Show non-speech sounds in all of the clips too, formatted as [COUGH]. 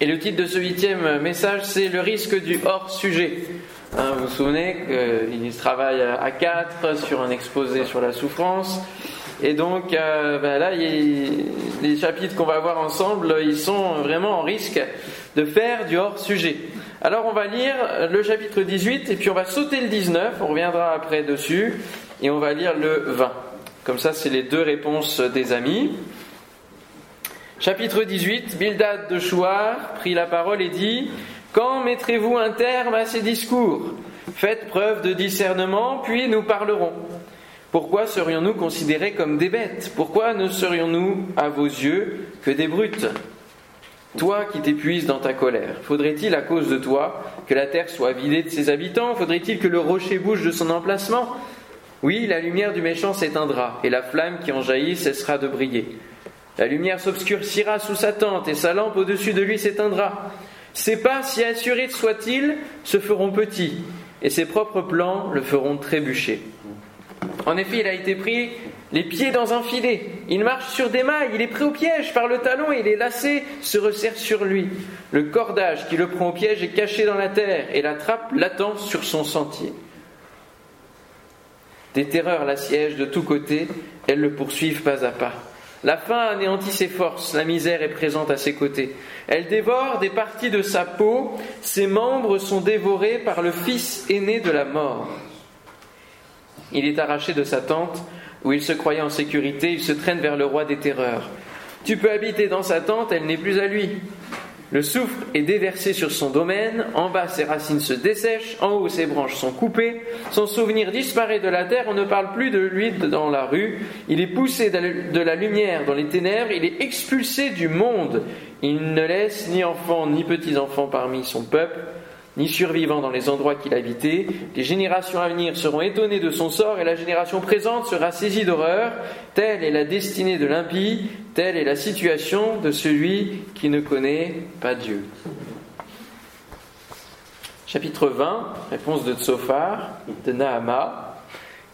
Et le titre de ce huitième message, c'est le risque du hors-sujet. Hein, vous vous souvenez qu'il travaille à quatre sur un exposé sur la souffrance. Et donc euh, ben là, les chapitres qu'on va voir ensemble, ils sont vraiment en risque de faire du hors-sujet. Alors on va lire le chapitre 18 et puis on va sauter le 19, on reviendra après dessus, et on va lire le 20. Comme ça, c'est les deux réponses des amis. Chapitre 18, Bildad de Chouard prit la parole et dit Quand mettrez-vous un terme à ces discours? Faites preuve de discernement, puis nous parlerons. Pourquoi serions-nous considérés comme des bêtes? Pourquoi ne serions-nous, à vos yeux, que des brutes? Toi qui t'épuises dans ta colère, faudrait-il, à cause de toi, que la terre soit vidée de ses habitants? Faudrait-il que le rocher bouge de son emplacement? Oui, la lumière du méchant s'éteindra, et la flamme qui en jaillit cessera de briller. La lumière s'obscurcira sous sa tente et sa lampe au-dessus de lui s'éteindra. Ses pas, si assurés soient-ils, se feront petits et ses propres plans le feront trébucher. En effet, il a été pris les pieds dans un filet. Il marche sur des mailles, il est pris au piège par le talon et les lacets se resserrent sur lui. Le cordage qui le prend au piège est caché dans la terre et la trappe l'attend sur son sentier. Des terreurs l'assiègent de tous côtés, elles le poursuivent pas à pas. La faim anéantit ses forces, la misère est présente à ses côtés. Elle dévore des parties de sa peau, ses membres sont dévorés par le fils aîné de la mort. Il est arraché de sa tente, où il se croyait en sécurité, il se traîne vers le roi des terreurs. Tu peux habiter dans sa tente, elle n'est plus à lui. Le souffle est déversé sur son domaine, en bas ses racines se dessèchent, en haut ses branches sont coupées, son souvenir disparaît de la terre, on ne parle plus de lui dans la rue, il est poussé de la lumière dans les ténèbres, il est expulsé du monde, il ne laisse ni enfants ni petits-enfants parmi son peuple, ni survivants dans les endroits qu'il habitait. Les générations à venir seront étonnées de son sort et la génération présente sera saisie d'horreur. Telle est la destinée de l'impie, telle est la situation de celui qui ne connaît pas Dieu. Chapitre 20, réponse de Tsophar, de Nahama.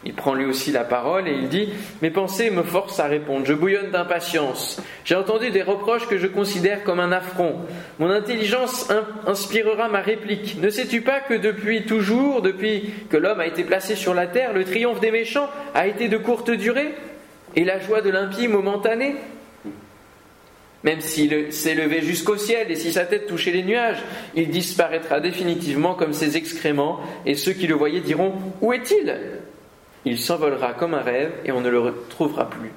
Il prend lui aussi la parole et il dit Mes pensées me forcent à répondre, je bouillonne d'impatience. J'ai entendu des reproches que je considère comme un affront. Mon intelligence inspirera ma réplique. Ne sais-tu pas que depuis toujours, depuis que l'homme a été placé sur la terre, le triomphe des méchants a été de courte durée et la joie de l'impie momentanée? Même s'il levé jusqu'au ciel et si sa tête touchait les nuages, il disparaîtra définitivement comme ses excréments, et ceux qui le voyaient diront Où est-il? Il s'envolera comme un rêve et on ne le retrouvera plus.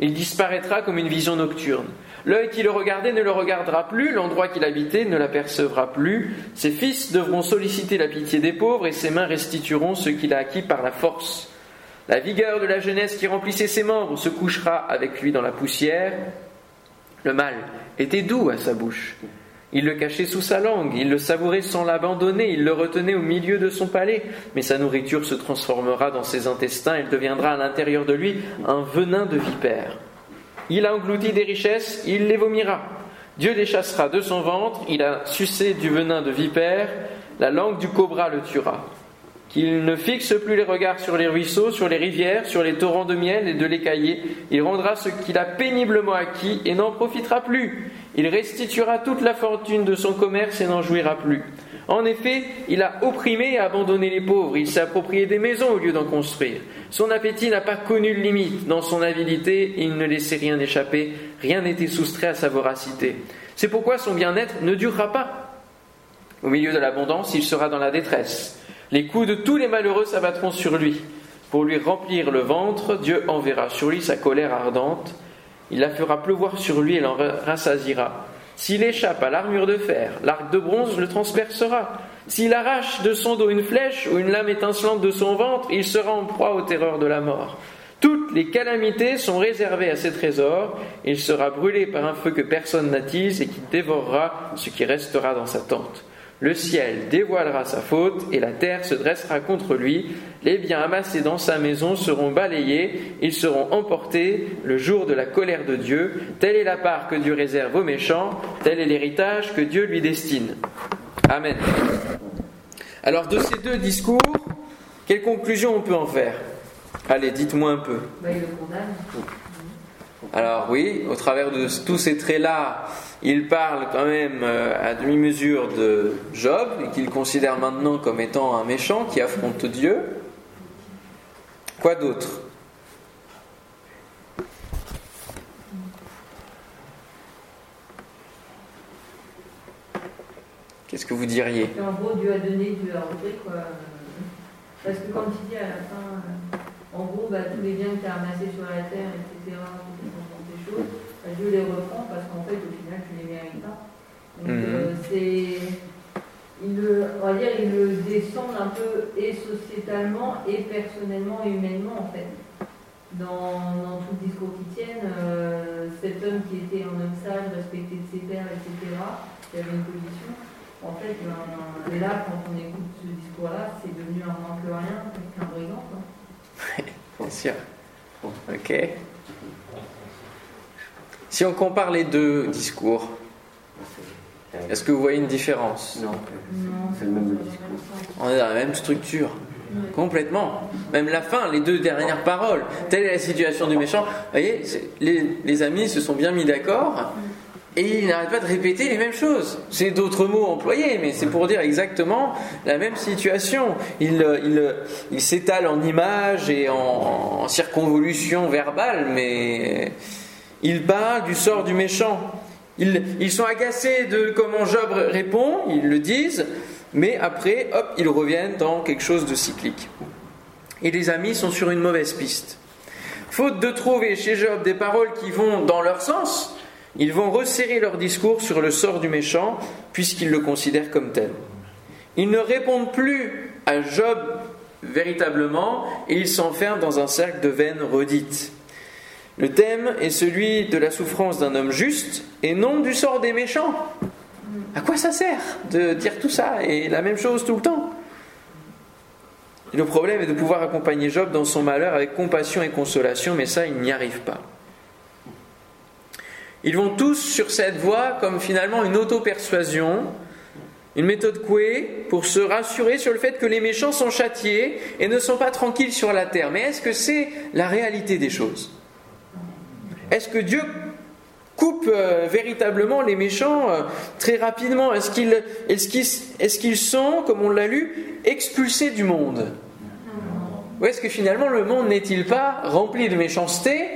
Il disparaîtra comme une vision nocturne. L'œil qui le regardait ne le regardera plus, l'endroit qu'il habitait ne l'apercevra plus. Ses fils devront solliciter la pitié des pauvres et ses mains restitueront ce qu'il a acquis par la force. La vigueur de la jeunesse qui remplissait ses membres se couchera avec lui dans la poussière. Le mal était doux à sa bouche. Il le cachait sous sa langue, il le savourait sans l'abandonner, il le retenait au milieu de son palais, mais sa nourriture se transformera dans ses intestins, elle deviendra à l'intérieur de lui un venin de vipère. Il a englouti des richesses, il les vomira. Dieu les chassera de son ventre, il a sucé du venin de vipère, la langue du cobra le tuera. Qu'il ne fixe plus les regards sur les ruisseaux, sur les rivières, sur les torrents de miel et de l'écaillé. Il rendra ce qu'il a péniblement acquis et n'en profitera plus. Il restituera toute la fortune de son commerce et n'en jouira plus. En effet, il a opprimé et abandonné les pauvres, il s'est approprié des maisons au lieu d'en construire. Son appétit n'a pas connu de limite. Dans son avidité, il ne laissait rien échapper, rien n'était soustrait à sa voracité. C'est pourquoi son bien-être ne durera pas. Au milieu de l'abondance, il sera dans la détresse. Les coups de tous les malheureux s'abattront sur lui. Pour lui remplir le ventre, Dieu enverra sur lui sa colère ardente. Il la fera pleuvoir sur lui et l'en rassasira. S'il échappe à l'armure de fer, l'arc de bronze le transpercera. S'il arrache de son dos une flèche ou une lame étincelante de son ventre, il sera en proie aux terreurs de la mort. Toutes les calamités sont réservées à ses trésors. Il sera brûlé par un feu que personne n'attise et qui dévorera ce qui restera dans sa tente. Le ciel dévoilera sa faute et la terre se dressera contre lui. Les biens amassés dans sa maison seront balayés, ils seront emportés le jour de la colère de Dieu. Telle est la part que Dieu réserve aux méchants, tel est l'héritage que Dieu lui destine. Amen. Alors de ces deux discours, quelle conclusion on peut en faire? Allez, dites-moi un peu. Bah, Alors oui, au travers de tous ces traits-là, il parle quand même euh, à demi-mesure de Job, qu'il considère maintenant comme étant un méchant qui affronte Dieu. Quoi d'autre? Qu'est-ce que vous diriez? En gros, Dieu a donné, Dieu a repris, quoi. Parce que quand il dit à la fin, euh, en gros, bah, tous les biens que tu as amassés sur la terre, etc., ces choses, bah, Dieu les reprend parce qu'en fait, au final, tu ne les mérites pas. Donc, Mhm. euh, c'est. Il on va dire, il le descend un peu et sociétalement et personnellement et humainement en fait. Dans, dans tout le discours qui tiennent, euh, cet homme qui était un homme sage, respecté de ses pairs, etc., qui avait une position, en fait, ben, et là, quand on écoute ce discours-là, c'est devenu un moins que rien, qu'un brigand. Quoi. Bien sûr. Ok. Si on compare les deux discours, est-ce que vous voyez une différence? Non, C'est le même discours. On est dans la même structure. Complètement. Même la fin, les deux dernières paroles. Telle est la situation du méchant. Vous voyez, les, les amis se sont bien mis d'accord et ils n'arrêtent pas de répéter les mêmes choses. C'est d'autres mots employés, mais c'est pour dire exactement la même situation. Il, il, il s'étale en images et en, en circonvolution verbale, mais il parle du sort du méchant. Ils, ils sont agacés de comment Job répond, ils le disent, mais après, hop, ils reviennent dans quelque chose de cyclique. Et les amis sont sur une mauvaise piste. Faute de trouver chez Job des paroles qui vont dans leur sens, ils vont resserrer leur discours sur le sort du méchant, puisqu'ils le considèrent comme tel. Ils ne répondent plus à Job véritablement, et ils s'enferment dans un cercle de vaines redites. Le thème est celui de la souffrance d'un homme juste, et non du sort des méchants. À quoi ça sert de dire tout ça et la même chose tout le temps? Le problème est de pouvoir accompagner Job dans son malheur avec compassion et consolation, mais ça, il n'y arrive pas. Ils vont tous sur cette voie comme finalement une auto-persuasion, une méthode couée pour se rassurer sur le fait que les méchants sont châtiés et ne sont pas tranquilles sur la terre. Mais est-ce que c'est la réalité des choses? Est-ce que Dieu coupe euh, véritablement les méchants euh, très rapidement? Est-ce qu'ils sont, comme on l'a lu, expulsés du monde? Ou est-ce que finalement le monde n'est-il pas rempli de méchanceté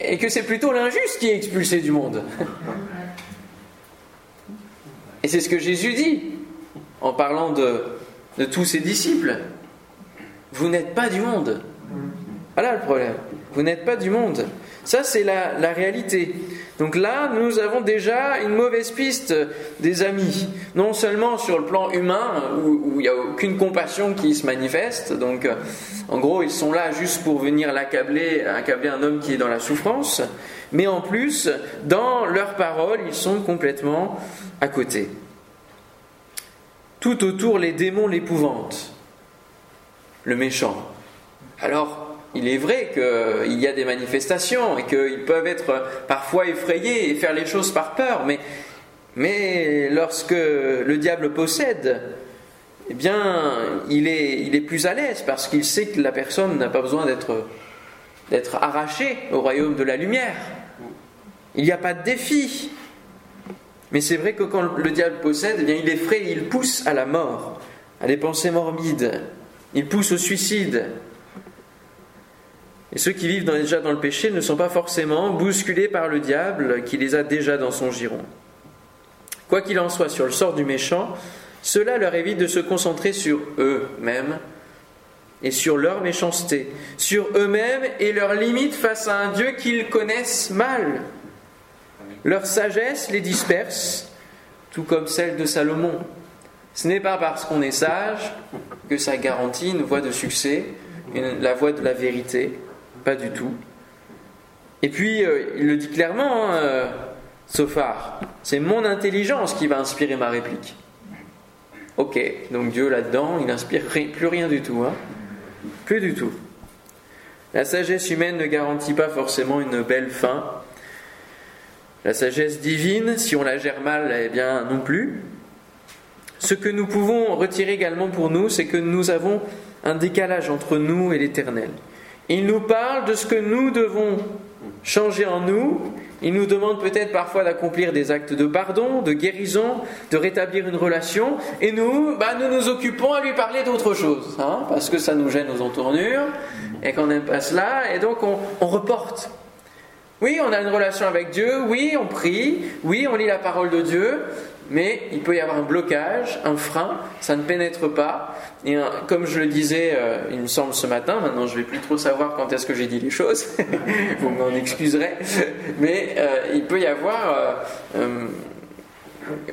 et que c'est plutôt l'injuste qui est expulsé du monde? Et c'est ce que Jésus dit en parlant de tous ses disciples. Vous n'êtes pas du monde. Voilà le problème. Vous n'êtes pas du monde. Ça, c'est la, la réalité. Donc là, nous avons déjà une mauvaise piste des amis. Non seulement sur le plan humain, où il n'y a aucune compassion qui se manifeste. Donc, euh, en gros, ils sont là juste pour venir l'accabler, accabler un homme qui est dans la souffrance. Mais en plus, dans leurs paroles, ils sont complètement à côté. Tout autour, les démons l'épouvantent. Le méchant. Alors, il est vrai qu'il y a des manifestations et qu'ils peuvent être parfois effrayés et faire les choses par peur, mais, lorsque le diable possède, eh bien, il est, il est plus à l'aise parce qu'il sait que la personne n'a pas besoin d'être, d'être arrachée au royaume de la lumière. Il n'y a pas de défi. Mais c'est vrai que quand le diable possède, eh bien, il effraie, il pousse à la mort, à des pensées morbides, il pousse au suicide. Et ceux qui vivent déjà dans le péché ne sont pas forcément bousculés par le diable qui les a déjà dans son giron. Quoi qu'il en soit sur le sort du méchant, cela leur évite de se concentrer sur eux-mêmes et sur leur méchanceté, sur eux-mêmes et leurs limites face à un Dieu qu'ils connaissent mal. Leur sagesse les disperse, tout comme celle de Salomon. Ce n'est pas parce qu'on est sage que ça garantit une voie de succès, la voie de la vérité, pas du tout. Et puis, euh, il le dit clairement, hein, euh, Sophar, c'est mon intelligence qui va inspirer ma réplique. Ok, donc Dieu là-dedans, il n'inspire plus rien du tout. hein. Plus du tout. La sagesse humaine ne garantit pas forcément une belle fin. La sagesse divine, si on la gère mal, eh bien non plus. Ce que nous pouvons retirer également pour nous, c'est que nous avons un décalage entre nous et l'Éternel. Il nous parle de ce que nous devons changer en nous. Il nous demande peut-être parfois d'accomplir des actes de pardon, de guérison, de rétablir une relation. Et nous, bah, nous nous occupons à lui parler d'autre chose, hein, parce que ça nous gêne aux entournures et qu'on n'aime pas cela. Et donc on reporte. Oui, on a une relation avec Dieu, oui, on prie, oui, on lit la parole de Dieu, mais il peut y avoir un blocage, un frein, ça ne pénètre pas. Et comme je le disais, euh, il me semble ce matin, maintenant je ne vais plus trop savoir quand est-ce que j'ai dit les choses, [LAUGHS] vous m'en excuserez, mais euh, il peut y avoir euh,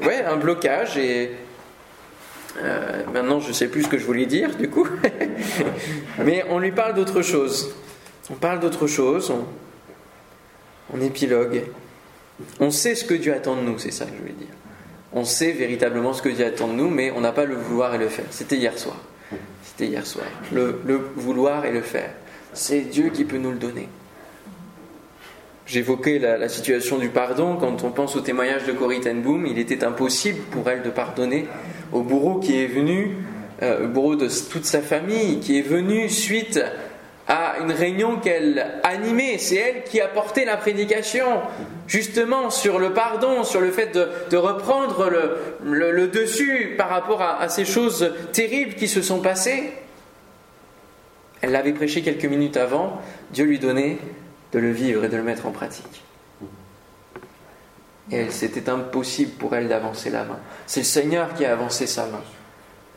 ouais, un blocage et maintenant je ne sais plus ce que je voulais dire du coup, [LAUGHS] mais on lui parle d'autre chose. On parle d'autre chose, on épilogue. On sait ce que Dieu attend de nous, c'est ça que je voulais dire. On sait véritablement ce que Dieu attend de nous, mais on n'a pas le vouloir et le faire. C'était hier soir. C'était hier soir. Le, vouloir et le faire. C'est Dieu qui peut nous le donner. J'évoquais la, situation du pardon. Quand on pense au témoignage de Corrie Ten Boom, il était impossible pour elle de pardonner au bourreau qui est venu, euh, au bourreau de toute sa famille, qui est venu suite à une réunion qu'elle animait. C'est elle qui a porté la prédication, justement sur le pardon, sur le fait de, reprendre le, dessus par rapport à, ces choses terribles qui se sont passées. Elle l'avait prêché quelques minutes avant, Dieu lui donnait de le vivre et de le mettre en pratique. Et c'était impossible pour elle d'avancer la main. C'est le Seigneur qui a avancé sa main.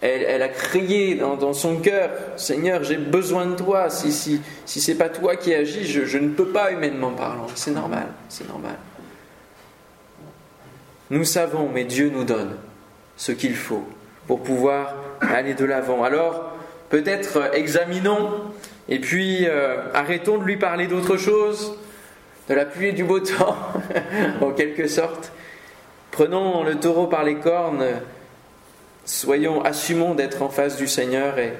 Elle, a crié dans, son cœur Seigneur, j'ai besoin de toi. Si, si, si ce n'est pas toi qui agis, je, je, ne peux pas humainement parlant. C'est normal, c'est normal. Nous savons, mais Dieu nous donne ce qu'il faut pour pouvoir aller de l'avant. Alors, peut-être euh, examinons et puis euh, arrêtons de lui parler d'autre chose, de la pluie et du beau [LAUGHS] temps, en quelque sorte. Prenons le taureau par les cornes Soyons, assumons d'être en face du Seigneur et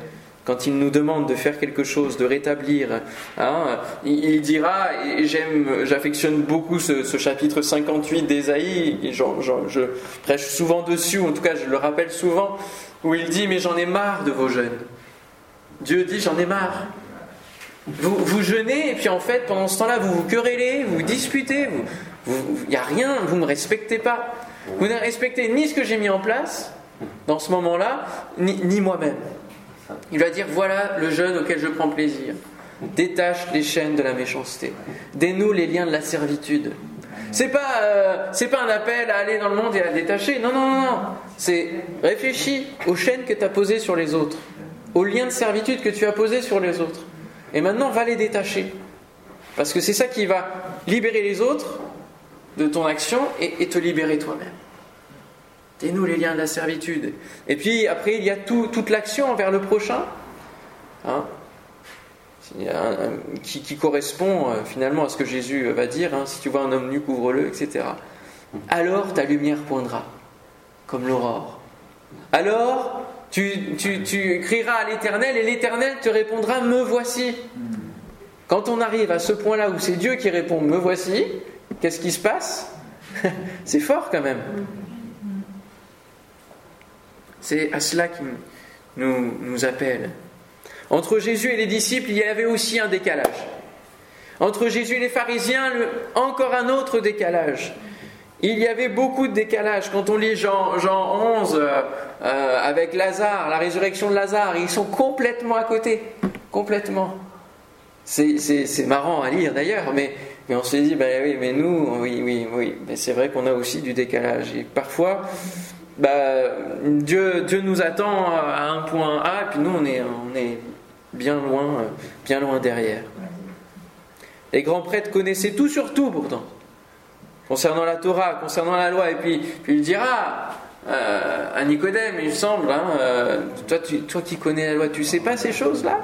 quand il nous demande de faire quelque chose, de rétablir, hein, il, dira, et j'aime, j'affectionne beaucoup ce, chapitre 58 d'Ésaïe, je prêche souvent dessus, en tout cas je le rappelle souvent, où il dit, mais j'en ai marre de vos jeûnes. Dieu dit, j'en ai marre. Vous, vous jeûnez, et puis en fait, pendant ce temps-là, vous vous querellez, vous disputez, il n'y a rien, vous ne me respectez pas. Vous ne respectez ni ce que j'ai mis en place, dans ce moment-là, ni, moi-même. Il va dire voilà le jeûne auquel je prends plaisir. Détache les chaînes de la méchanceté. Dénoue les liens de la servitude. C'est pas, euh, pas un appel à aller dans le monde et à détacher. Non, non, non, non. C'est réfléchis aux chaînes que tu as posées sur les autres, aux liens de servitude que tu as posés sur les autres. Et maintenant, va les détacher. Parce que c'est ça qui va libérer les autres de ton action et te libérer toi-même. Dénoue les liens de la servitude. Et puis après, il y a toute l'action envers le prochain, hein, qui, correspond euh, finalement à ce que Jésus va dire. Hein, si tu vois un homme nu, couvre-le, etc. Alors ta lumière poindra, comme l'aurore. Alors tu, tu crieras à l'Éternel et l'Éternel te répondra Me voici. Quand on arrive à ce point-là où c'est Dieu qui répond Me voici, qu'est-ce qui se passe? [LAUGHS] C'est fort quand même. C'est à cela qu'il nous, appelle. Entre Jésus et les disciples, il y avait aussi un décalage. Entre Jésus et les pharisiens, encore un autre décalage. Il y avait beaucoup de décalage. Quand on lit Jean, Jean 11 euh, euh, avec Lazare, la résurrection de Lazare, ils sont complètement à côté. Complètement. C'est marrant à lire d'ailleurs, mais, mais on se dit, ben oui, mais nous, oui, oui, oui. Mais c'est vrai qu'on a aussi du décalage. Et parfois, bah, Dieu, nous attend à un point A, et puis nous, on est, est bien loin, derrière. Les grands prêtres connaissaient tout sur tout pourtant, concernant la Torah, concernant la loi, et puis, puis il dira euh, à Nicodème, il semble, hein, euh, toi, qui connais la loi, tu sais pas ces choses-là?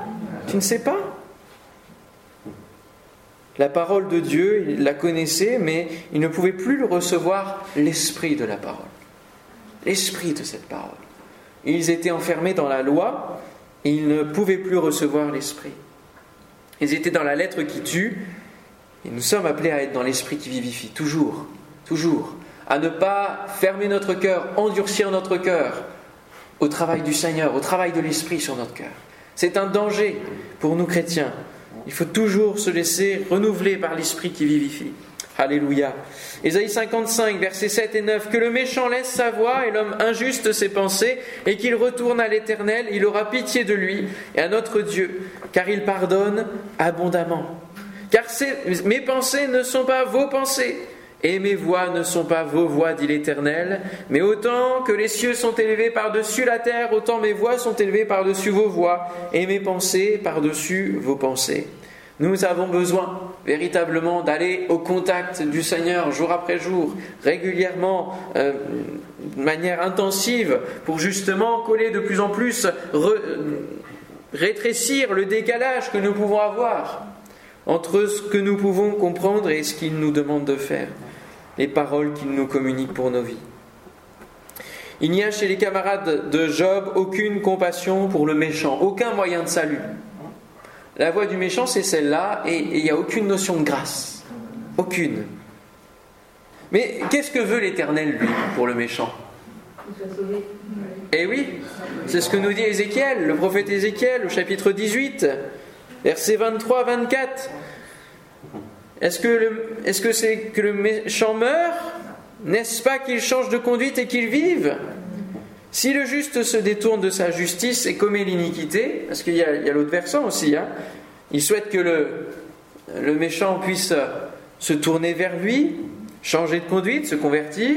Tu ne sais pas? La parole de Dieu, il la connaissait, mais il ne pouvait plus recevoir l'esprit de la parole l'esprit de cette parole. Ils étaient enfermés dans la loi ils ne pouvaient plus recevoir l'esprit. Ils étaient dans la lettre qui tue et nous sommes appelés à être dans l'esprit qui vivifie, toujours, toujours, à ne pas fermer notre cœur, endurcir notre cœur au travail du Seigneur, au travail de l'esprit sur notre cœur. C'est un danger pour nous chrétiens Il faut toujours se laisser renouveler par l'Esprit qui vivifie. Alléluia. Ésaïe 55, versets 7 et 9. Que le méchant laisse sa voix et l'homme injuste ses pensées, et qu'il retourne à l'Éternel, il aura pitié de lui et à notre Dieu, car il pardonne abondamment. Car mes pensées ne sont pas vos pensées, et mes voix ne sont pas vos voix, dit l'Éternel, mais autant que les cieux sont élevés par-dessus la terre, autant mes voix sont élevées par-dessus vos voix, et mes pensées par-dessus vos pensées. Nous avons besoin véritablement d'aller au contact du Seigneur jour après jour, régulièrement, euh, de manière intensive, pour justement coller de plus en plus, rétrécir le décalage que nous pouvons avoir entre ce que nous pouvons comprendre et ce qu'il nous demande de faire, les paroles qu'il nous communique pour nos vies. Il n'y a chez les camarades de Job aucune compassion pour le méchant, aucun moyen de salut. La voie du méchant, c'est celle-là, et il n'y a aucune notion de grâce. Aucune. Mais qu'est-ce que veut l'Éternel, lui, pour le méchant? Eh oui, c'est ce que nous dit Ézéchiel, le prophète Ézéchiel, au chapitre 18, versets 23-24. Est-ce que c'est que le méchant meurt? N'est-ce pas qu'il change de conduite et qu'il vive? Si le juste se détourne de sa justice et commet l'iniquité, parce qu'il y a, l'autre versant aussi, hein, il souhaite que le, le méchant puisse se tourner vers lui, changer de conduite, se convertir,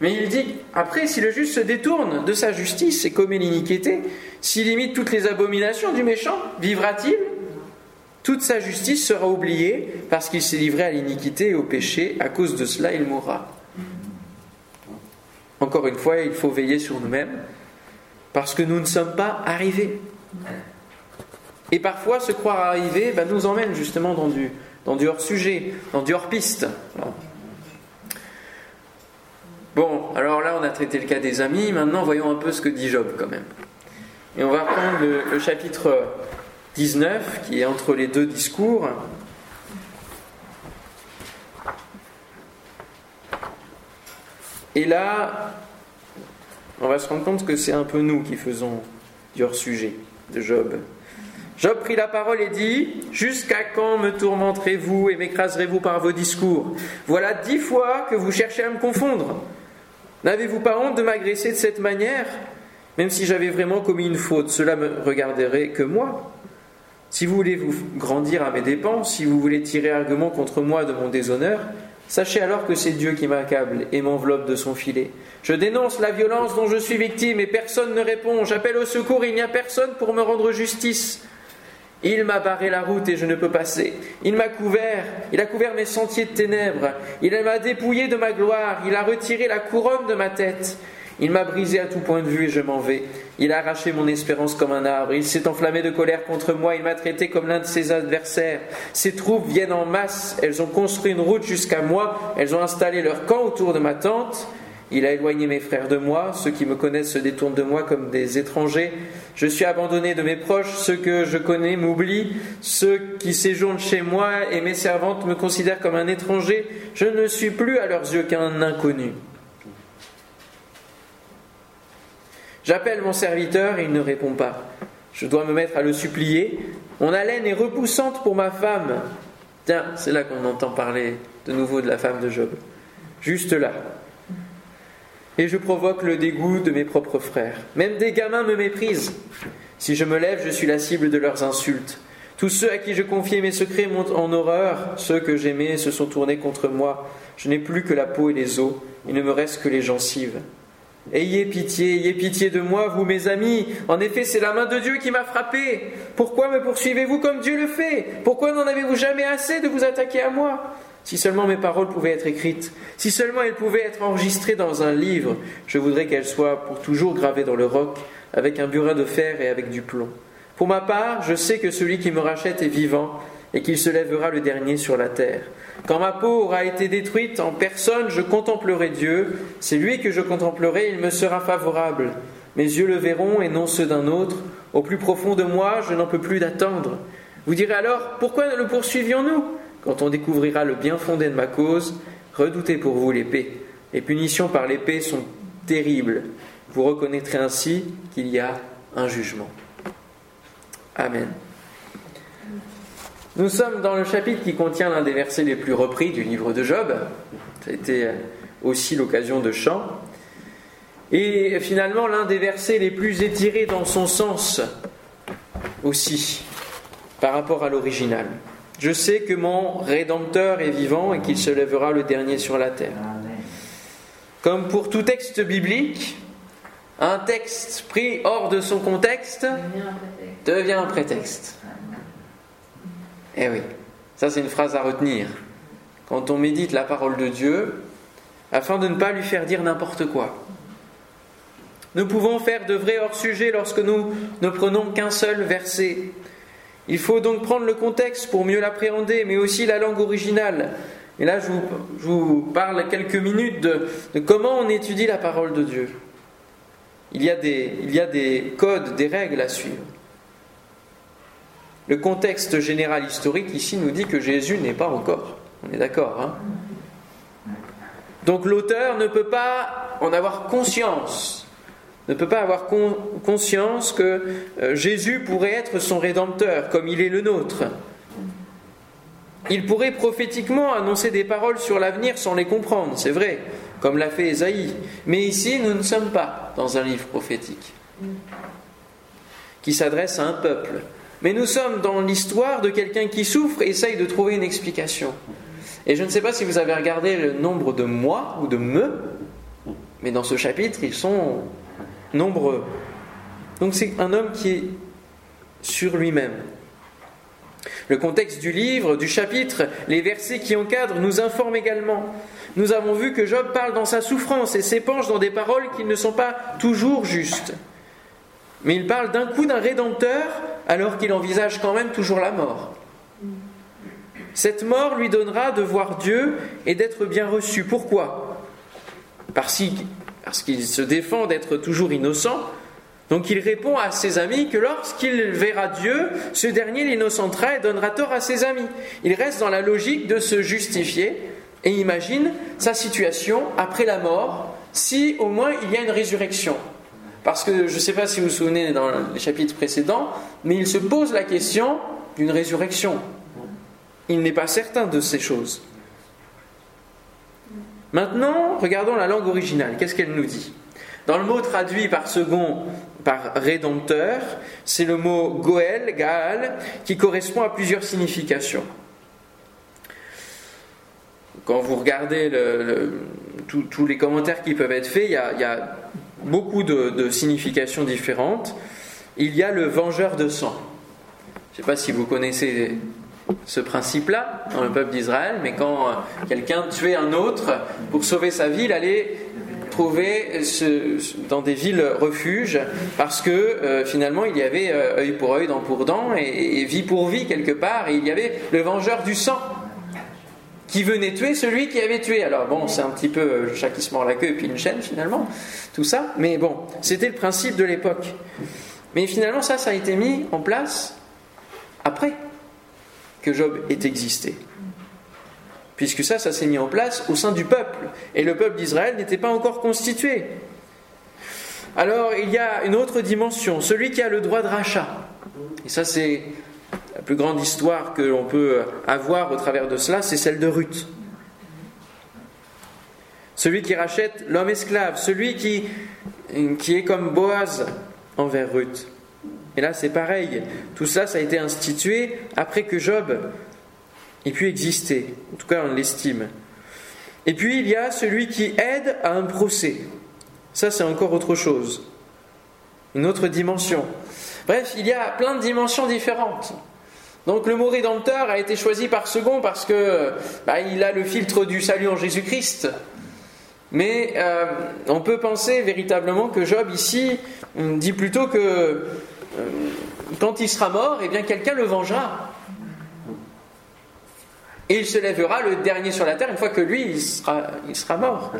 mais il dit, après, si le juste se détourne de sa justice et commet l'iniquité, s'il imite toutes les abominations du méchant, vivra-t-il? Toute sa justice sera oubliée parce qu'il s'est livré à l'iniquité et au péché, à cause de cela il mourra. Encore une fois, il faut veiller sur nous-mêmes parce que nous ne sommes pas arrivés. Et parfois, se croire arrivé bah, nous emmène justement dans du, hors-sujet, dans du hors-piste. Bon, alors là, on a traité le cas des amis. Maintenant, voyons un peu ce que dit Job quand même. Et on va prendre le chapitre 19, qui est entre les deux discours. Et là, on va se rendre compte que c'est un peu nous qui faisons du hors-sujet de Job. Job prit la parole et dit Jusqu'à quand me tourmenterez-vous et m'écraserez-vous par vos discours? Voilà dix fois que vous cherchez à me confondre. N'avez-vous pas honte de m'agresser de cette manière? Même si j'avais vraiment commis une faute, cela me regarderait que moi. Si vous voulez vous grandir à mes dépens, si vous voulez tirer argument contre moi de mon déshonneur, Sachez alors que c'est Dieu qui m'accable et m'enveloppe de son filet. Je dénonce la violence dont je suis victime et personne ne répond. J'appelle au secours, il n'y a personne pour me rendre justice. Il m'a barré la route et je ne peux passer. Il m'a couvert, il a couvert mes sentiers de ténèbres. Il m'a dépouillé de ma gloire, il a retiré la couronne de ma tête. Il m'a brisé à tout point de vue et je m'en vais. Il a arraché mon espérance comme un arbre. Il s'est enflammé de colère contre moi. Il m'a traité comme l'un de ses adversaires. Ses troupes viennent en masse. Elles ont construit une route jusqu'à moi. Elles ont installé leur camp autour de ma tente. Il a éloigné mes frères de moi. Ceux qui me connaissent se détournent de moi comme des étrangers. Je suis abandonné de mes proches. Ceux que je connais m'oublient. Ceux qui séjournent chez moi et mes servantes me considèrent comme un étranger. Je ne suis plus à leurs yeux qu'un inconnu. J'appelle mon serviteur et il ne répond pas. Je dois me mettre à le supplier. Mon haleine est repoussante pour ma femme. Tiens, c'est là qu'on entend parler de nouveau de la femme de Job. Juste là. Et je provoque le dégoût de mes propres frères. Même des gamins me méprisent. Si je me lève, je suis la cible de leurs insultes. Tous ceux à qui je confiais mes secrets montent en horreur. Ceux que j'aimais se sont tournés contre moi. Je n'ai plus que la peau et les os. Il ne me reste que les gencives. Ayez pitié, ayez pitié de moi, vous mes amis. En effet, c'est la main de Dieu qui m'a frappé. Pourquoi me poursuivez-vous comme Dieu le fait? Pourquoi n'en avez-vous jamais assez de vous attaquer à moi? Si seulement mes paroles pouvaient être écrites, si seulement elles pouvaient être enregistrées dans un livre, je voudrais qu'elles soient pour toujours gravées dans le roc, avec un burin de fer et avec du plomb. Pour ma part, je sais que celui qui me rachète est vivant et qu'il se lèvera le dernier sur la terre. Quand ma peau aura été détruite en personne, je contemplerai Dieu. C'est lui que je contemplerai, il me sera favorable. Mes yeux le verront et non ceux d'un autre. Au plus profond de moi, je n'en peux plus d'attendre. Vous direz alors, pourquoi ne le poursuivions-nous? Quand on découvrira le bien fondé de ma cause, redoutez pour vous l'épée. Les punitions par l'épée sont terribles. Vous reconnaîtrez ainsi qu'il y a un jugement. Amen. Nous sommes dans le chapitre qui contient l'un des versets les plus repris du livre de Job. Ça a été aussi l'occasion de chant. Et finalement, l'un des versets les plus étirés dans son sens aussi par rapport à l'original. Je sais que mon Rédempteur est vivant et qu'il se lèvera le dernier sur la terre. Comme pour tout texte biblique, un texte pris hors de son contexte devient un prétexte. Eh oui, ça c'est une phrase à retenir. Quand on médite la parole de Dieu, afin de ne pas lui faire dire n'importe quoi. Nous pouvons faire de vrais hors-sujets lorsque nous ne prenons qu'un seul verset. Il faut donc prendre le contexte pour mieux l'appréhender, mais aussi la langue originale. Et là, je vous, parle quelques minutes de, comment on étudie la parole de Dieu. Il y, a des, il y a des codes, des règles à suivre. Le contexte général historique ici nous dit que Jésus n'est pas encore. On est d'accord, hein? Donc l'auteur ne peut pas en avoir conscience ne peut pas avoir conscience que euh, Jésus pourrait être son rédempteur comme il est le nôtre. Il pourrait prophétiquement annoncer des paroles sur l'avenir sans les comprendre, c'est vrai, comme l'a fait Ésaïe. Mais ici, nous ne sommes pas dans un livre prophétique qui s'adresse à un peuple. Mais nous sommes dans l'histoire de quelqu'un qui souffre et essaye de trouver une explication. Et je ne sais pas si vous avez regardé le nombre de mois ou de me, mais dans ce chapitre, ils sont nombreux. Donc c'est un homme qui est sur lui-même. Le contexte du livre, du chapitre, les versets qui encadrent nous informent également. Nous avons vu que Job parle dans sa souffrance et s'épanche dans des paroles qui ne sont pas toujours justes. Mais il parle d'un coup d'un rédempteur alors qu'il envisage quand même toujours la mort. Cette mort lui donnera de voir Dieu et d'être bien reçu. Pourquoi? Parce qu'il se défend d'être toujours innocent. Donc il répond à ses amis que lorsqu'il verra Dieu, ce dernier l'innocentera et donnera tort à ses amis. Il reste dans la logique de se justifier et imagine sa situation après la mort, si au moins il y a une résurrection. Parce que je ne sais pas si vous vous souvenez dans les chapitres précédents, mais il se pose la question d'une résurrection. Il n'est pas certain de ces choses. Maintenant, regardons la langue originale. Qu'est-ce qu'elle nous dit? Dans le mot traduit par second par rédempteur, c'est le mot Goël, Gaal, qui correspond à plusieurs significations. Quand vous regardez tous les commentaires qui peuvent être faits, il y a, beaucoup de, significations différentes. Il y a le vengeur de sang. Je ne sais pas si vous connaissez ce principe-là dans le peuple d'Israël, mais quand euh, quelqu'un tuait un autre pour sauver sa vie, il allait trouver dans des villes refuges parce que euh, finalement il y avait euh, œil pour œil, dent pour dent et, vie pour vie quelque part, et il y avait le vengeur du sang qui venait tuer celui qui avait tué. Alors bon, c'est un petit peu le chat qui se mord la queue et puis une chaîne finalement, tout ça, mais bon, c'était le principe de l'époque. Mais finalement ça, ça a été mis en place après que Job ait existé. Puisque ça, ça s'est mis en place au sein du peuple. Et le peuple d'Israël n'était pas encore constitué. Alors, il y a une autre dimension, celui qui a le droit de rachat. Et ça, c'est plus grande histoire que l'on peut avoir au travers de cela, c'est celle de Ruth. Celui qui rachète l'homme esclave, celui qui, qui est comme Boaz envers Ruth. Et là, c'est pareil. Tout ça, ça a été institué après que Job ait pu exister. En tout cas, on l'estime. Et puis, il y a celui qui aide à un procès. Ça, c'est encore autre chose. Une autre dimension. Bref, il y a plein de dimensions différentes. Donc le mot rédempteur a été choisi par second parce que bah, il a le filtre du salut en Jésus-Christ. Mais euh, on peut penser véritablement que Job ici dit plutôt que euh, quand il sera mort, eh bien quelqu'un le vengera. Et il se lèvera le dernier sur la terre une fois que lui, il sera, il sera mort.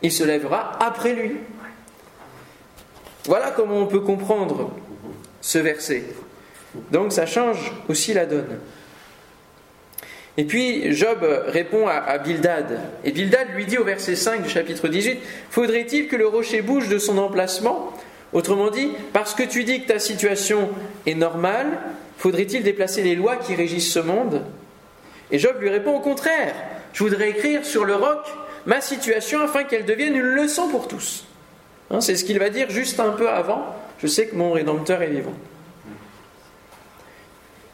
Il se lèvera après lui. Voilà comment on peut comprendre ce verset. Donc ça change aussi la donne. Et puis Job répond à, Bildad. Et Bildad lui dit au verset 5 du chapitre 18 Faudrait-il que le rocher bouge de son emplacement? Autrement dit, parce que tu dis que ta situation est normale, Faudrait-il déplacer les lois qui régissent ce monde? Et Job lui répond au contraire. Je voudrais écrire sur le roc ma situation afin qu'elle devienne une leçon pour tous. Hein, c'est ce qu'il va dire juste un peu avant. Je sais que mon Rédempteur est vivant.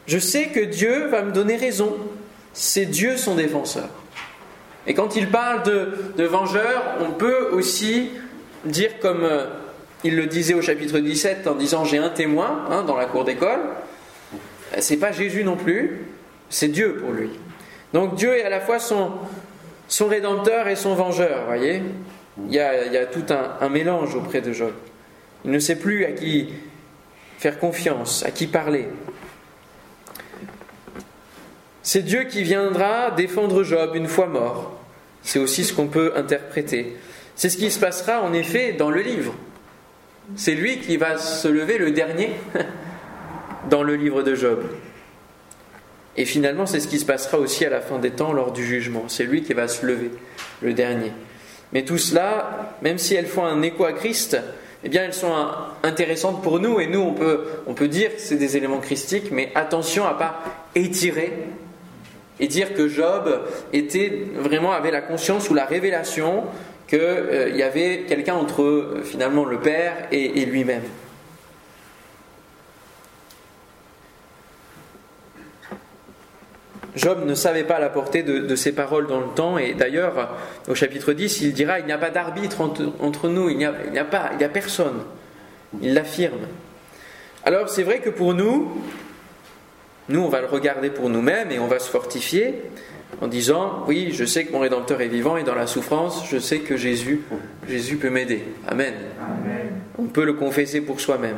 Je sais que Dieu va me donner raison. C'est Dieu son défenseur. Et quand il parle de, de vengeur, on peut aussi dire comme euh, il le disait au chapitre 17 en disant j'ai un témoin hein, dans la cour d'école. C'est pas Jésus non plus, c'est Dieu pour lui. Donc Dieu est à la fois son, son rédempteur et son vengeur, voyez il y, a, il y a, tout un mélange auprès de Job. Il ne sait plus à qui faire confiance, à qui parler. C'est Dieu qui viendra défendre Job une fois mort. C'est aussi ce qu'on peut interpréter. C'est ce qui se passera en effet dans le livre. C'est lui qui va se lever le dernier [LAUGHS] dans le livre de Job. Et finalement, c'est ce qui se passera aussi à la fin des temps lors du jugement. C'est lui qui va se lever, le dernier. Mais tout cela, même si elles font un écho à Christ, eh bien, elles sont intéressantes pour nous. Et nous, on peut, on peut dire que c'est des éléments christiques, mais attention à pas étirer et dire que Job était vraiment avait la conscience ou la révélation qu'il euh, y avait quelqu'un entre euh, finalement le Père et, lui-même. Job ne savait pas la portée de, de, ces paroles dans le temps, et d'ailleurs, au chapitre 10, il dira Il n'y a pas d'arbitre entre, entre, nous, il n'y a, a, pas, il n'y a personne. Il l'affirme. Alors, c'est vrai que pour nous, nous, on va le regarder pour nous-mêmes et on va se fortifier en disant Oui, je sais que mon Rédempteur est vivant et dans la souffrance, je sais que Jésus, Jésus peut m'aider. Amen. Amen. On peut le confesser pour soi-même.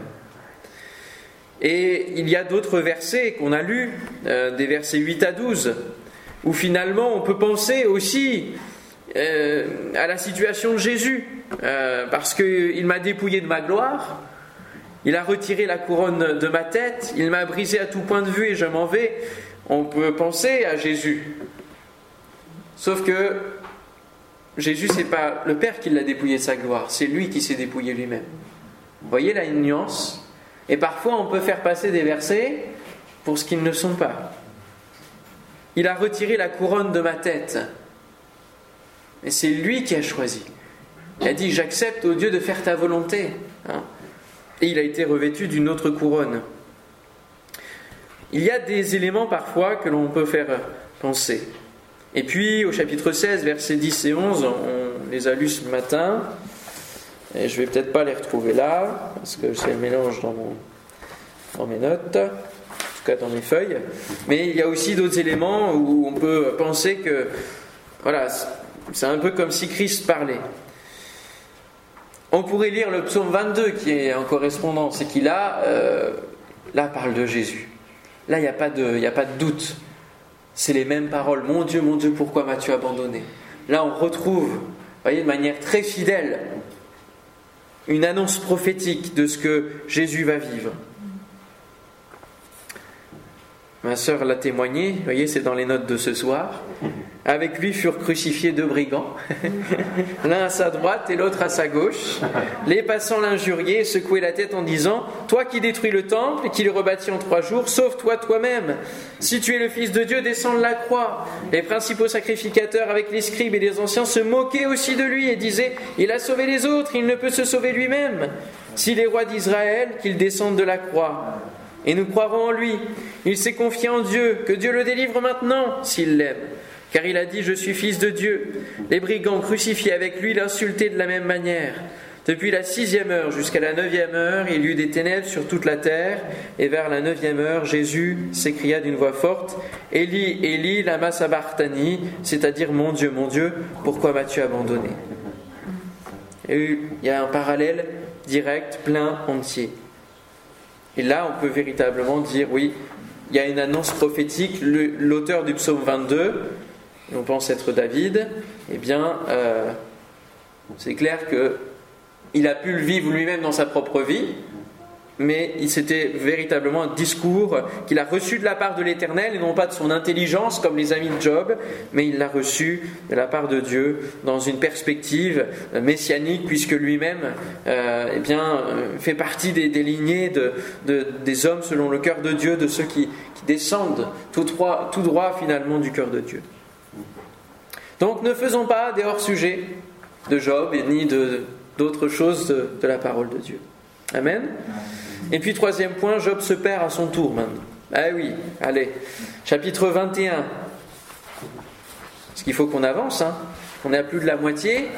Et il y a d'autres versets qu'on a lus, euh, des versets 8 à 12, où finalement on peut penser aussi euh, à la situation de Jésus, euh, parce qu'il m'a dépouillé de ma gloire, il a retiré la couronne de ma tête, il m'a brisé à tout point de vue et je m'en vais. On peut penser à Jésus. Sauf que Jésus, c'est pas le Père qui l'a dépouillé de sa gloire, c'est lui qui s'est dépouillé lui-même. Vous voyez la nuance? Et parfois, on peut faire passer des versets pour ce qu'ils ne sont pas. Il a retiré la couronne de ma tête. Et c'est lui qui a choisi. Il a dit J'accepte, au Dieu, de faire ta volonté. Hein. Et il a été revêtu d'une autre couronne. Il y a des éléments parfois que l'on peut faire penser. Et puis, au chapitre 16, versets 10 et 11, on les a lus ce matin. Et je vais peut-être pas les retrouver là, parce que c'est le mélange dans, mes notes, en tout cas dans mes feuilles. Mais il y a aussi d'autres éléments où on peut penser que, voilà, c'est un peu comme si Christ parlait. On pourrait lire le psaume 22 qui est en correspondance et qui là, euh, là parle de Jésus. Là, il n'y a, pas de, a pas de doute. C'est les mêmes paroles. Mon Dieu, mon Dieu, pourquoi m'as-tu abandonné? Là, on retrouve, voyez, de manière très fidèle, une annonce prophétique de ce que Jésus va vivre. Ma sœur l'a témoigné, voyez, c'est dans les notes de ce soir. Avec lui furent crucifiés deux brigands, [LAUGHS] l'un à sa droite et l'autre à sa gauche. Les passants l'injuriaient et secouaient la tête en disant Toi qui détruis le temple et qui le rebâtis en trois jours, sauve-toi toi-même. Si tu es le Fils de Dieu, descends de la croix. Les principaux sacrificateurs, avec les scribes et les anciens, se moquaient aussi de lui et disaient Il a sauvé les autres, il ne peut se sauver lui-même. Si les rois d'Israël, qu'il descende de la croix et nous croirons en lui. Il s'est confié en Dieu, que Dieu le délivre maintenant s'il l'aime. Car il a dit Je suis fils de Dieu. Les brigands crucifiés avec lui l'insultaient de la même manière. Depuis la sixième heure jusqu'à la neuvième heure, il y eut des ténèbres sur toute la terre, et vers la neuvième heure, Jésus s'écria d'une voix forte Élie, Élie, lama sabachthani, c'est-à-dire Mon Dieu, mon Dieu, pourquoi m'as-tu abandonné? Il y a un parallèle direct, plein, entier. Et là, on peut véritablement dire, oui, il y a une annonce prophétique. L'auteur du psaume 22, on pense être David, eh bien, euh, c'est clair que il a pu le vivre lui-même dans sa propre vie, mais c'était véritablement un discours qu'il a reçu de la part de l'Éternel et non pas de son intelligence comme les amis de Job, mais il l'a reçu de la part de Dieu dans une perspective messianique puisque lui-même euh, eh bien, fait partie des, lignées des hommes selon le cœur de Dieu, de ceux qui, descendent tout droit, tout droit finalement du cœur de Dieu. Donc ne faisons pas des hors-sujets de Job ni d'autres choses de la parole de Dieu. Amen. Et puis troisième point, Job se perd à son tour maintenant. Ah oui, allez, chapitre 21. Parce qu'il faut qu'on avance, hein. on est à plus de la moitié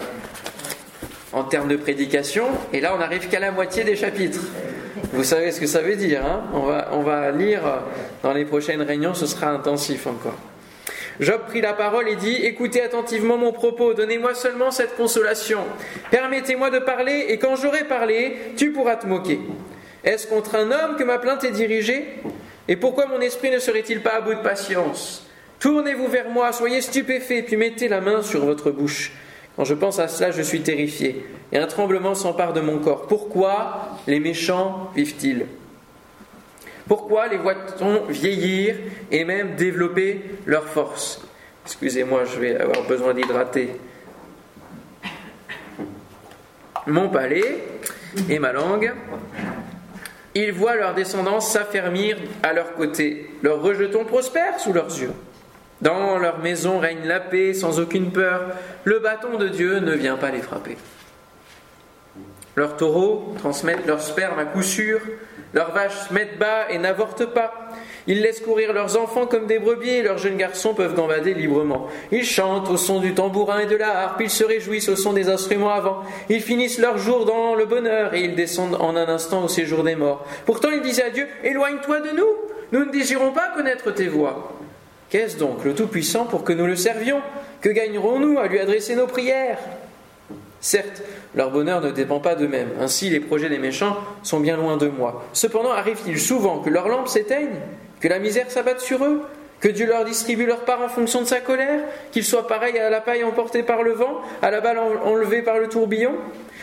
en termes de prédication, et là on n'arrive qu'à la moitié des chapitres. Vous savez ce que ça veut dire, hein on, va, on va lire dans les prochaines réunions, ce sera intensif encore. Job prit la parole et dit Écoutez attentivement mon propos, donnez-moi seulement cette consolation. Permettez-moi de parler, et quand j'aurai parlé, tu pourras te moquer. Est-ce contre un homme que ma plainte est dirigée? Et pourquoi mon esprit ne serait-il pas à bout de patience? Tournez-vous vers moi, soyez stupéfait, puis mettez la main sur votre bouche. Quand je pense à cela, je suis terrifié, et un tremblement s'empare de mon corps. Pourquoi les méchants vivent-ils? Pourquoi les voit-on vieillir et même développer leur force? Excusez-moi, je vais avoir besoin d'hydrater mon palais et ma langue. Ils voient leur descendance s'affermir à leur côté. Leurs rejetons prospèrent sous leurs yeux. Dans leur maison règne la paix sans aucune peur. Le bâton de Dieu ne vient pas les frapper. Leurs taureaux transmettent leur sperme à coup sûr. Leurs vaches se mettent bas et n'avortent pas. Ils laissent courir leurs enfants comme des brebis et leurs jeunes garçons peuvent gambader librement. Ils chantent au son du tambourin et de la harpe, ils se réjouissent au son des instruments avant. Ils finissent leur jour dans le bonheur et ils descendent en un instant au séjour des morts. Pourtant ils disaient à Dieu, éloigne-toi de nous, nous ne désirons pas connaître tes voix. Qu'est-ce donc le Tout-Puissant pour que nous le servions? Que gagnerons-nous à lui adresser nos prières? Certes, leur bonheur ne dépend pas d'eux-mêmes. Ainsi, les projets des méchants sont bien loin de moi. Cependant, arrive-t-il souvent que leurs lampes s'éteignent, que la misère s'abatte sur eux, que Dieu leur distribue leur part en fonction de sa colère, qu'ils soient pareils à la paille emportée par le vent, à la balle enlevée par le tourbillon?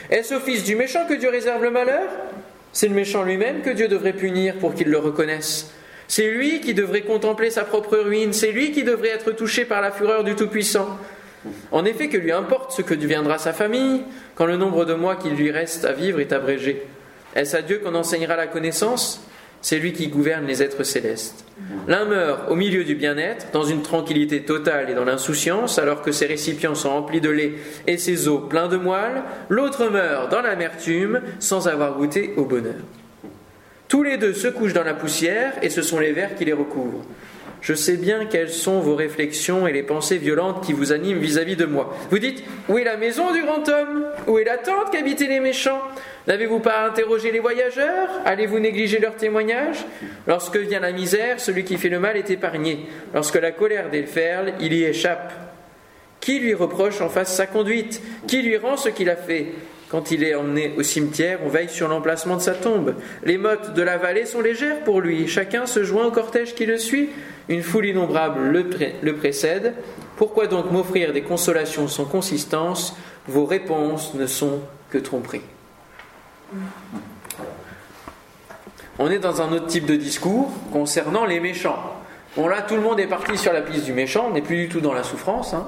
Est-ce au fils du méchant que Dieu réserve le malheur? C'est le méchant lui-même que Dieu devrait punir pour qu'il le reconnaisse. C'est lui qui devrait contempler sa propre ruine, c'est lui qui devrait être touché par la fureur du Tout-Puissant. En effet, que lui importe ce que deviendra sa famille quand le nombre de mois qu'il lui reste à vivre est abrégé Est-ce à Dieu qu'on enseignera la connaissance? C'est lui qui gouverne les êtres célestes. L'un meurt au milieu du bien-être, dans une tranquillité totale et dans l'insouciance, alors que ses récipients sont remplis de lait et ses os pleins de moelle. L'autre meurt dans l'amertume, sans avoir goûté au bonheur. Tous les deux se couchent dans la poussière, et ce sont les vers qui les recouvrent. Je sais bien quelles sont vos réflexions et les pensées violentes qui vous animent vis-à-vis de moi. Vous dites Où est la maison du grand homme? Où est la tente qu'habitaient les méchants? N'avez-vous pas interrogé les voyageurs? Allez-vous négliger leurs témoignages? Lorsque vient la misère, celui qui fait le mal est épargné. Lorsque la colère déferle, il y échappe. Qui lui reproche en face sa conduite? Qui lui rend ce qu'il a fait? Quand il est emmené au cimetière, on veille sur l'emplacement de sa tombe. Les mottes de la vallée sont légères pour lui. Chacun se joint au cortège qui le suit. Une foule innombrable le, précède. Pourquoi donc m'offrir des consolations sans consistance Vos réponses ne sont que tromperies. On est dans un autre type de discours concernant les méchants. Bon là, tout le monde est parti sur la piste du méchant, on n'est plus du tout dans la souffrance. Hein.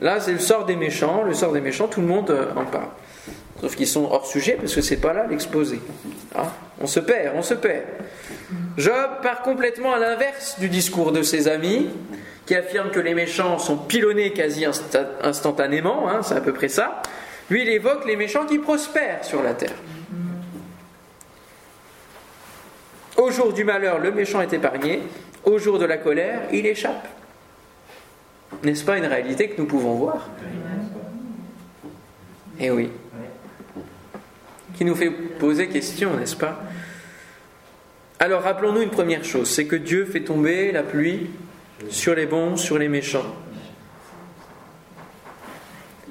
Là, c'est le sort des méchants, le sort des méchants, tout le monde euh, en parle. Sauf qu'ils sont hors sujet parce que c'est pas là l'exposé. Hein. on se perd, on se perd. Job part complètement à l'inverse du discours de ses amis, qui affirment que les méchants sont pilonnés quasi instantanément, hein, c'est à peu près ça. Lui, il évoque les méchants qui prospèrent sur la terre. Au jour du malheur, le méchant est épargné. Au jour de la colère, il échappe. N'est-ce pas une réalité que nous pouvons voir? Eh oui qui nous fait poser question, n'est-ce pas? Alors rappelons-nous une première chose, c'est que Dieu fait tomber la pluie sur les bons, sur les méchants.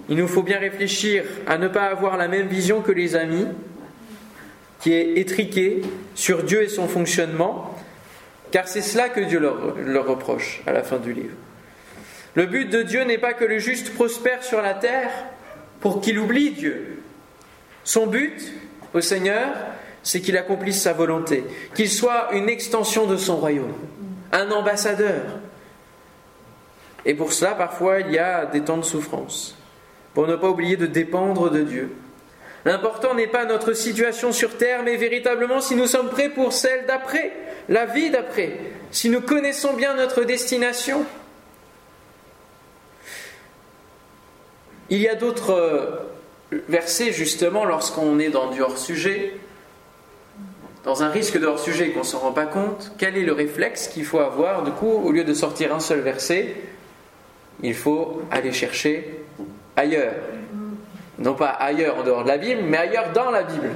Il nous faut bien réfléchir à ne pas avoir la même vision que les amis, qui est étriquée sur Dieu et son fonctionnement, car c'est cela que Dieu leur, reproche à la fin du livre. Le but de Dieu n'est pas que le juste prospère sur la terre pour qu'il oublie Dieu, son but au Seigneur, c'est qu'il accomplisse sa volonté, qu'il soit une extension de son royaume, un ambassadeur. Et pour cela, parfois, il y a des temps de souffrance, pour ne pas oublier de dépendre de Dieu. L'important n'est pas notre situation sur terre, mais véritablement si nous sommes prêts pour celle d'après, la vie d'après, si nous connaissons bien notre destination. Il y a d'autres versets justement lorsqu'on est dans du hors-sujet, dans un risque de hors-sujet qu'on ne s'en rend pas compte. Quel est le réflexe qu'il faut avoir Du coup, au lieu de sortir un seul verset, il faut aller chercher ailleurs. Non pas ailleurs en dehors de la Bible, mais ailleurs dans la Bible.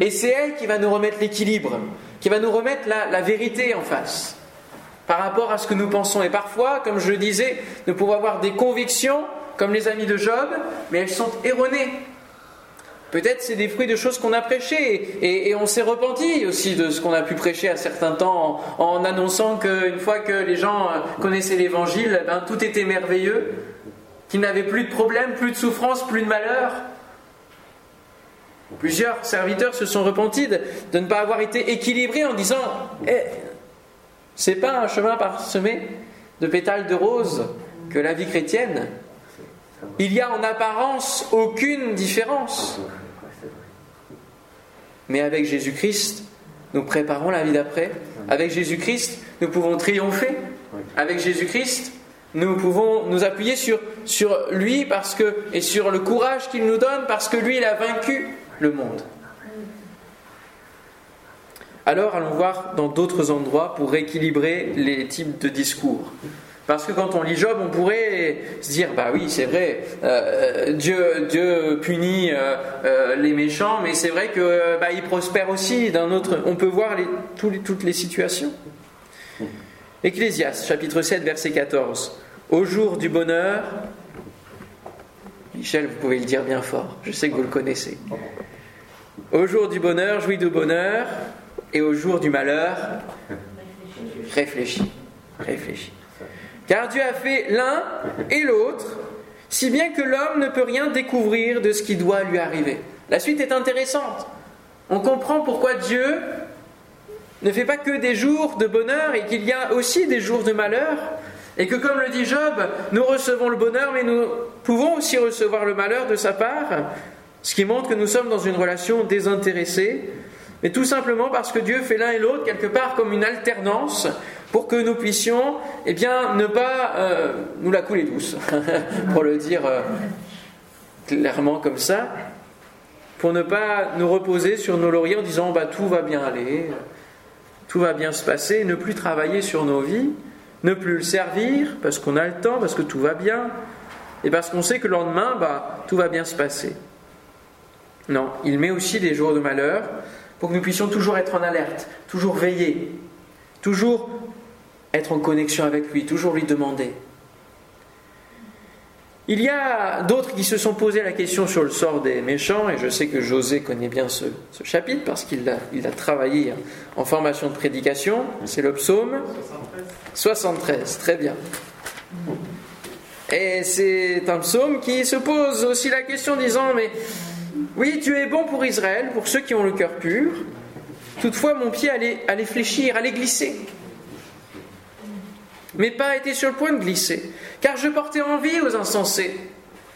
Et c'est elle qui va nous remettre l'équilibre, qui va nous remettre la, la, vérité en face par rapport à ce que nous pensons. Et parfois, comme je le disais, nous pouvons avoir des convictions comme les amis de Job, mais elles sont erronées. Peut-être c'est des fruits de choses qu'on a prêchées et, on s'est repenti aussi de ce qu'on a pu prêcher à certains temps en, annonçant qu'une fois que les gens connaissaient l'évangile, eh ben, tout était merveilleux, qu'ils n'avaient plus de problèmes, plus de souffrances, plus de malheur. Plusieurs serviteurs se sont repentis de, ne pas avoir été équilibrés en disant eh, c'est pas un chemin parsemé de pétales de rose que la vie chrétienne, il y a en apparence aucune différence. Mais avec Jésus-Christ, nous préparons la vie d'après. Avec Jésus-Christ, nous pouvons triompher. Avec Jésus-Christ, nous pouvons nous appuyer sur, sur lui parce que, et sur le courage qu'il nous donne parce que lui, il a vaincu le monde. Alors allons voir dans d'autres endroits pour rééquilibrer les types de discours. Parce que quand on lit Job, on pourrait se dire, bah oui, c'est vrai, euh, Dieu, Dieu punit euh, euh, les méchants, mais c'est vrai que bah, prospère aussi d'un autre. On peut voir toutes les situations. Ecclésias, chapitre 7, verset 14. Au jour du bonheur, Michel, vous pouvez le dire bien fort, je sais que vous le connaissez. Au jour du bonheur, jouis de bonheur, et au jour du malheur, réfléchis. Réfléchis. Car Dieu a fait l'un et l'autre, si bien que l'homme ne peut rien découvrir de ce qui doit lui arriver. La suite est intéressante. On comprend pourquoi Dieu ne fait pas que des jours de bonheur et qu'il y a aussi des jours de malheur. Et que comme le dit Job, nous recevons le bonheur, mais nous pouvons aussi recevoir le malheur de sa part, ce qui montre que nous sommes dans une relation désintéressée, mais tout simplement parce que Dieu fait l'un et l'autre quelque part comme une alternance pour que nous puissions eh bien, ne pas euh, nous la couler douce, [LAUGHS] pour le dire euh, clairement comme ça, pour ne pas nous reposer sur nos lauriers en disant bah, tout va bien aller, tout va bien se passer, ne plus travailler sur nos vies, ne plus le servir parce qu'on a le temps, parce que tout va bien, et parce qu'on sait que le lendemain, bah, tout va bien se passer. Non, il met aussi des jours de malheur pour que nous puissions toujours être en alerte, toujours veiller, toujours être en connexion avec lui, toujours lui demander. Il y a d'autres qui se sont posé la question sur le sort des méchants, et je sais que José connaît bien ce, chapitre parce qu'il a, il a travaillé en formation de prédication. C'est le psaume 73, très bien. Et c'est un psaume qui se pose aussi la question disant, mais oui, tu es bon pour Israël, pour ceux qui ont le cœur pur, toutefois mon pied allait, allait fléchir, allait glisser mais pas été sur le point de glisser, car je portais envie aux insensés.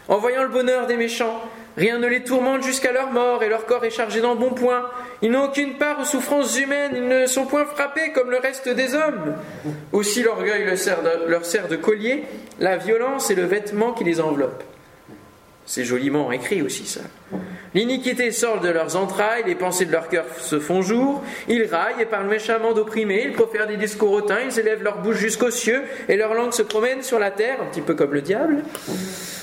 En voyant le bonheur des méchants, rien ne les tourmente jusqu'à leur mort, et leur corps est chargé d'embonpoint. Ils n'ont aucune part aux souffrances humaines, ils ne sont point frappés comme le reste des hommes. Aussi l'orgueil leur sert de collier, la violence est le vêtement qui les enveloppe. C'est joliment écrit aussi ça. L'iniquité sort de leurs entrailles, les pensées de leur cœur se font jour, ils raillent et parlent méchamment d'opprimés, ils profèrent des discours hautains, ils élèvent leur bouche jusqu'aux cieux et leur langue se promène sur la terre, un petit peu comme le diable.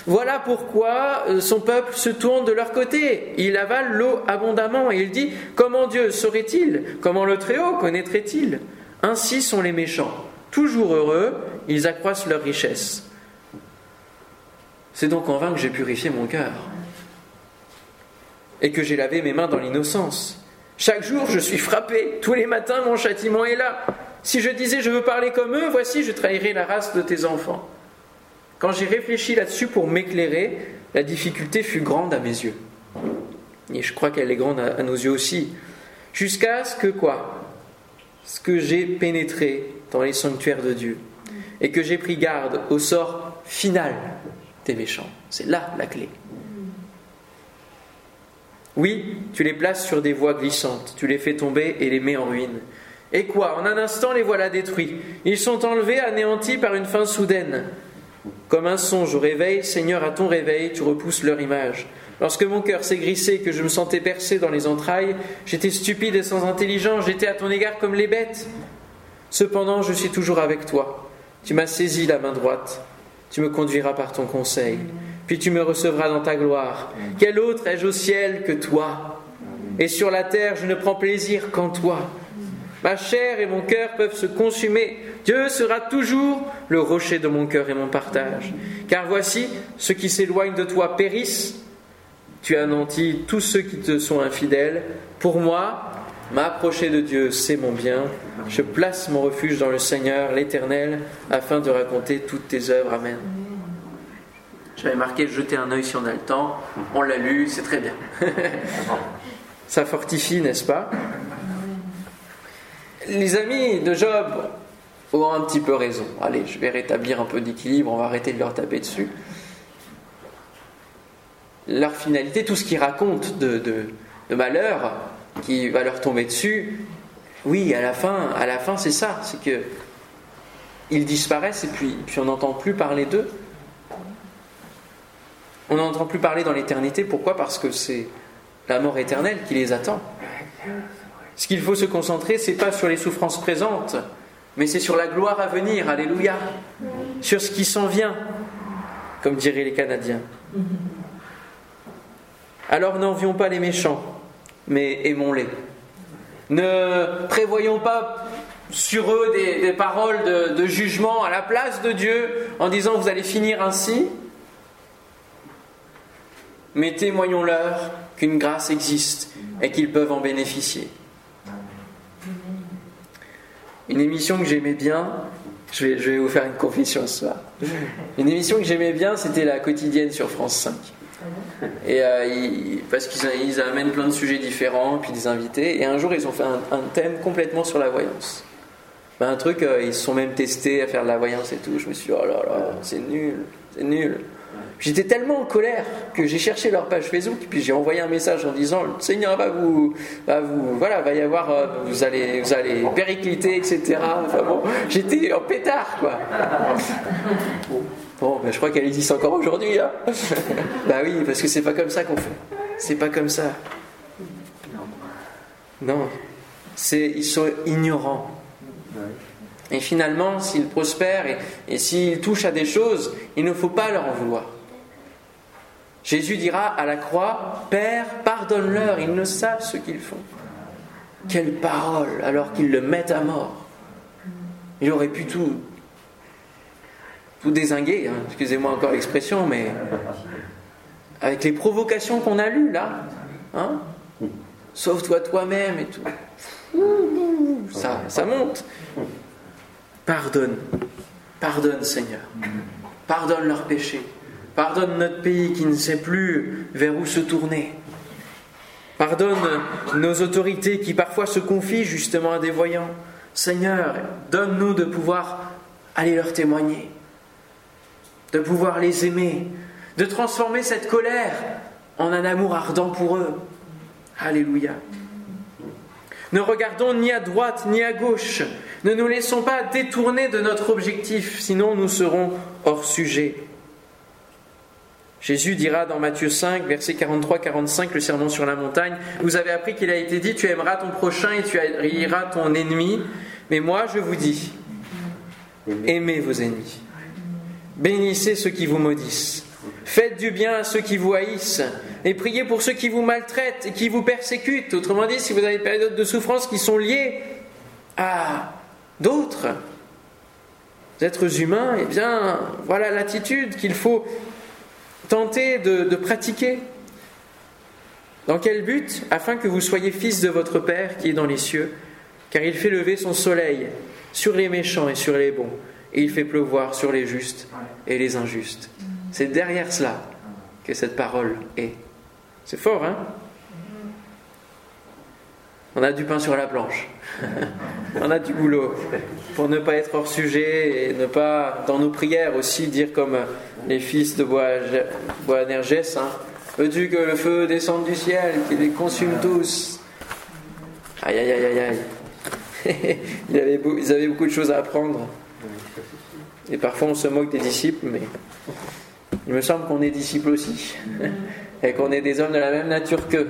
Voilà pourquoi euh, son peuple se tourne de leur côté, il avale l'eau abondamment et il dit Comment Dieu saurait-il Comment le Très-Haut connaîtrait-il? Ainsi sont les méchants, toujours heureux, ils accroissent leur richesse. C'est donc en vain que j'ai purifié mon cœur et que j'ai lavé mes mains dans l'innocence. Chaque jour, je suis frappé. Tous les matins, mon châtiment est là. Si je disais je veux parler comme eux, voici, je trahirais la race de tes enfants. Quand j'ai réfléchi là-dessus pour m'éclairer, la difficulté fut grande à mes yeux. Et je crois qu'elle est grande à nos yeux aussi. Jusqu'à ce que quoi? Ce que j'ai pénétré dans les sanctuaires de Dieu et que j'ai pris garde au sort final des méchants. C'est là la clé. Oui, tu les places sur des voies glissantes, tu les fais tomber et les mets en ruine. Et quoi? En un instant, les voilà détruits. Ils sont enlevés, anéantis par une fin soudaine. Comme un songe au réveil, Seigneur, à ton réveil, tu repousses leur image. Lorsque mon cœur s'est grissé et que je me sentais percé dans les entrailles, j'étais stupide et sans intelligence, j'étais à ton égard comme les bêtes. Cependant, je suis toujours avec toi. Tu m'as saisi la main droite. Tu me conduiras par ton conseil puis tu me recevras dans ta gloire. Quel autre ai-je au ciel que toi? Et sur la terre, je ne prends plaisir qu'en toi. Ma chair et mon cœur peuvent se consumer. Dieu sera toujours le rocher de mon cœur et mon partage. Car voici, ceux qui s'éloignent de toi périssent. Tu anéantis tous ceux qui te sont infidèles. Pour moi, m'approcher de Dieu, c'est mon bien. Je place mon refuge dans le Seigneur, l'Éternel, afin de raconter toutes tes œuvres. Amen. J'avais marqué jeter un œil si on a le temps. On l'a lu, c'est très bien. [LAUGHS] Ça fortifie, n'est-ce pas? Les amis de Job ont un petit peu raison. Allez, je vais rétablir un peu d'équilibre, on va arrêter de leur taper dessus. Leur finalité, tout ce qu'ils racontent de, de, malheur qui va leur tomber dessus, oui, à la fin, à la fin, c'est ça, c'est que ils disparaissent et puis, puis on n'entend plus parler d'eux. On n'entend plus parler dans l'éternité. Pourquoi? Parce que c'est la mort éternelle qui les attend. Ce qu'il faut se concentrer, c'est pas sur les souffrances présentes, mais c'est sur la gloire à venir. Alléluia. Sur ce qui s'en vient, comme diraient les Canadiens. Alors n'envions pas les méchants, mais aimons-les. Ne prévoyons pas sur eux des, paroles de jugement à la place de Dieu en disant vous allez finir ainsi, mais témoignons-leur qu'une grâce existe et qu'ils peuvent en bénéficier. Une émission que j'aimais bien, je vais, vous faire une confession ce soir. Une émission que j'aimais bien, c'était la quotidienne sur France 5. Et euh, parce qu'ils amènent plein de sujets différents, puis des invités. Et un jour, ils ont fait un, thème complètement sur la voyance. Ben, un truc, euh, ils se sont même testés à faire de la voyance et tout. Je me suis dit, oh là là, c'est nul, c'est nul. J'étais tellement en colère que j'ai cherché leur page Facebook, puis j'ai envoyé un message en disant le Seigneur va vous, va vous, voilà, va y avoir, euh, vous allez, vous allez péricliter, etc. J'étais en pétard, quoi. Bon, ben, je crois qu'elle existe encore aujourd'hui. Hein. [LAUGHS] bah oui, parce que c'est pas comme ça qu'on fait. C'est pas comme ça. Non, c'est ils sont ignorants. Et finalement, s'ils prospèrent et, et s'ils touchent à des choses, il ne faut pas leur en vouloir. Jésus dira à la croix, Père, pardonne-leur, ils ne savent ce qu'ils font. Quelle parole, alors qu'ils le mettent à mort. Il aurait pu tout, tout désinguer, hein. excusez-moi encore l'expression, mais avec les provocations qu'on a lues là, hein, sauve-toi toi-même et tout. Ça, ça monte. Pardonne, pardonne Seigneur, pardonne leurs péchés. Pardonne notre pays qui ne sait plus vers où se tourner. Pardonne nos autorités qui parfois se confient justement à des voyants. Seigneur, donne-nous de pouvoir aller leur témoigner, de pouvoir les aimer, de transformer cette colère en un amour ardent pour eux. Alléluia. Ne regardons ni à droite ni à gauche. Ne nous laissons pas détourner de notre objectif, sinon nous serons hors sujet. Jésus dira dans Matthieu 5, verset 43-45, le sermon sur la montagne, Vous avez appris qu'il a été dit, tu aimeras ton prochain et tu haïras ton ennemi. Mais moi, je vous dis, aimez vos ennemis. Bénissez ceux qui vous maudissent. Faites du bien à ceux qui vous haïssent. Et priez pour ceux qui vous maltraitent et qui vous persécutent. Autrement dit, si vous avez des périodes de souffrance qui sont liées à d'autres êtres humains, eh bien, voilà l'attitude qu'il faut tentez de, pratiquer. Dans quel but? Afin que vous soyez fils de votre Père qui est dans les cieux, car il fait lever son soleil sur les méchants et sur les bons, et il fait pleuvoir sur les justes et les injustes. C'est derrière cela que cette parole est. C'est fort, hein? On a du pain sur la planche. [LAUGHS] on a du boulot pour ne pas être hors sujet et ne pas, dans nos prières aussi, dire comme les fils de Boanerges, hein, veux-tu que le feu descende du ciel, qu'il les consume tous? Aïe, aïe, aïe, aïe, aïe. [LAUGHS] ils avaient beaucoup de choses à apprendre. Et parfois on se moque des disciples, mais il me semble qu'on est disciples aussi. Et qu'on est des hommes de la même nature qu'eux.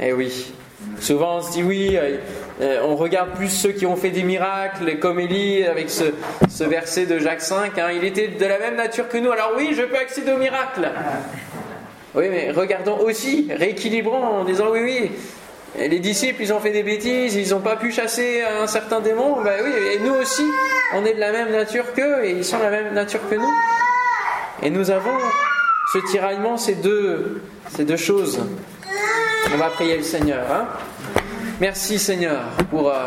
Eh oui. Souvent on se dit oui, euh, euh, on regarde plus ceux qui ont fait des miracles, comme Élie avec ce, verset de Jacques 5, hein. il était de la même nature que nous, alors oui, je peux accéder au miracle. Oui, mais regardons aussi, rééquilibrons en disant oui, oui, les disciples, ils ont fait des bêtises, ils n'ont pas pu chasser un certain démon. Ben oui, et nous aussi, on est de la même nature qu'eux, et ils sont de la même nature que nous. Et nous avons ce tiraillement, ces deux, ces deux choses. On va prier le Seigneur. Hein. Merci Seigneur pour euh,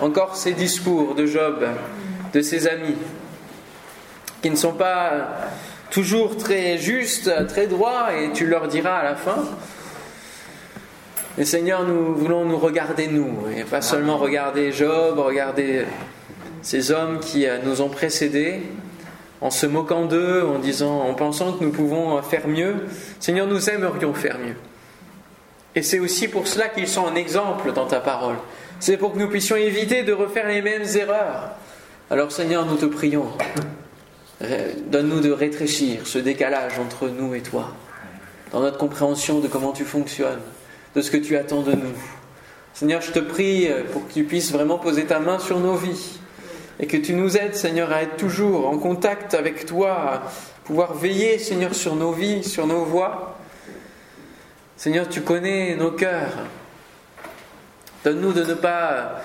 encore ces discours de Job, de ses amis, qui ne sont pas toujours très justes, très droits, et tu leur diras à la fin. Mais Seigneur, nous voulons nous regarder nous, et pas seulement regarder Job, regarder ces hommes qui euh, nous ont précédés, en se moquant d'eux, en disant, en pensant que nous pouvons faire mieux. Seigneur, nous aimerions faire mieux. Et c'est aussi pour cela qu'ils sont un exemple dans ta parole. C'est pour que nous puissions éviter de refaire les mêmes erreurs. Alors Seigneur, nous te prions. Donne-nous de rétrécir ce décalage entre nous et toi, dans notre compréhension de comment tu fonctionnes, de ce que tu attends de nous. Seigneur, je te prie pour que tu puisses vraiment poser ta main sur nos vies et que tu nous aides, Seigneur, à être toujours en contact avec toi, à pouvoir veiller, Seigneur, sur nos vies, sur nos voies, Seigneur, tu connais nos cœurs. Donne-nous de ne pas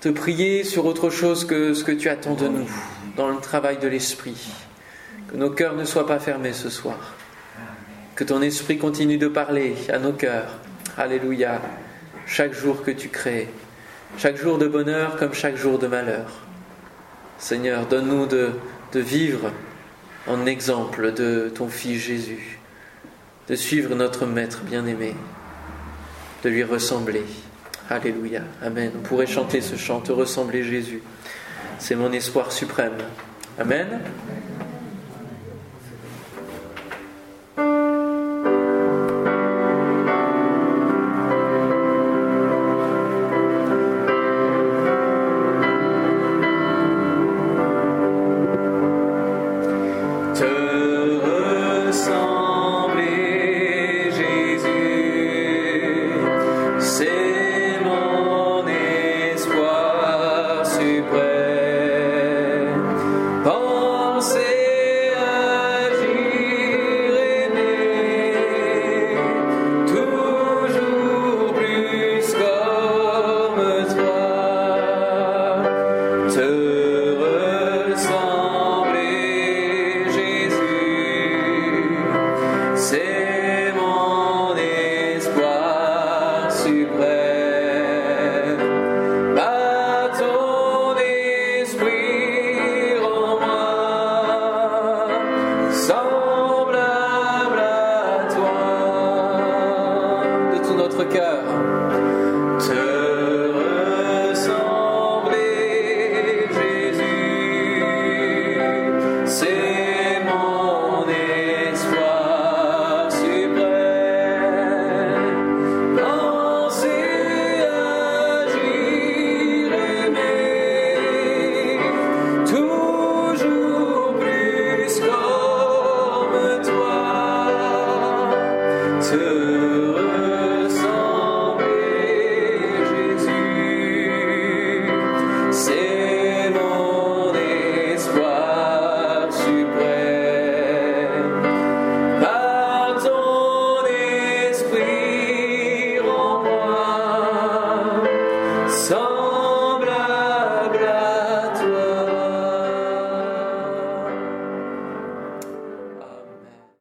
te prier sur autre chose que ce que tu attends de nous dans le travail de l'Esprit. Que nos cœurs ne soient pas fermés ce soir. Que ton Esprit continue de parler à nos cœurs. Alléluia. Chaque jour que tu crées. Chaque jour de bonheur comme chaque jour de malheur. Seigneur, donne-nous de, de vivre en exemple de ton Fils Jésus de suivre notre Maître bien-aimé, de lui ressembler. Alléluia, Amen. On pourrait chanter ce chant, te ressembler Jésus. C'est mon espoir suprême. Amen.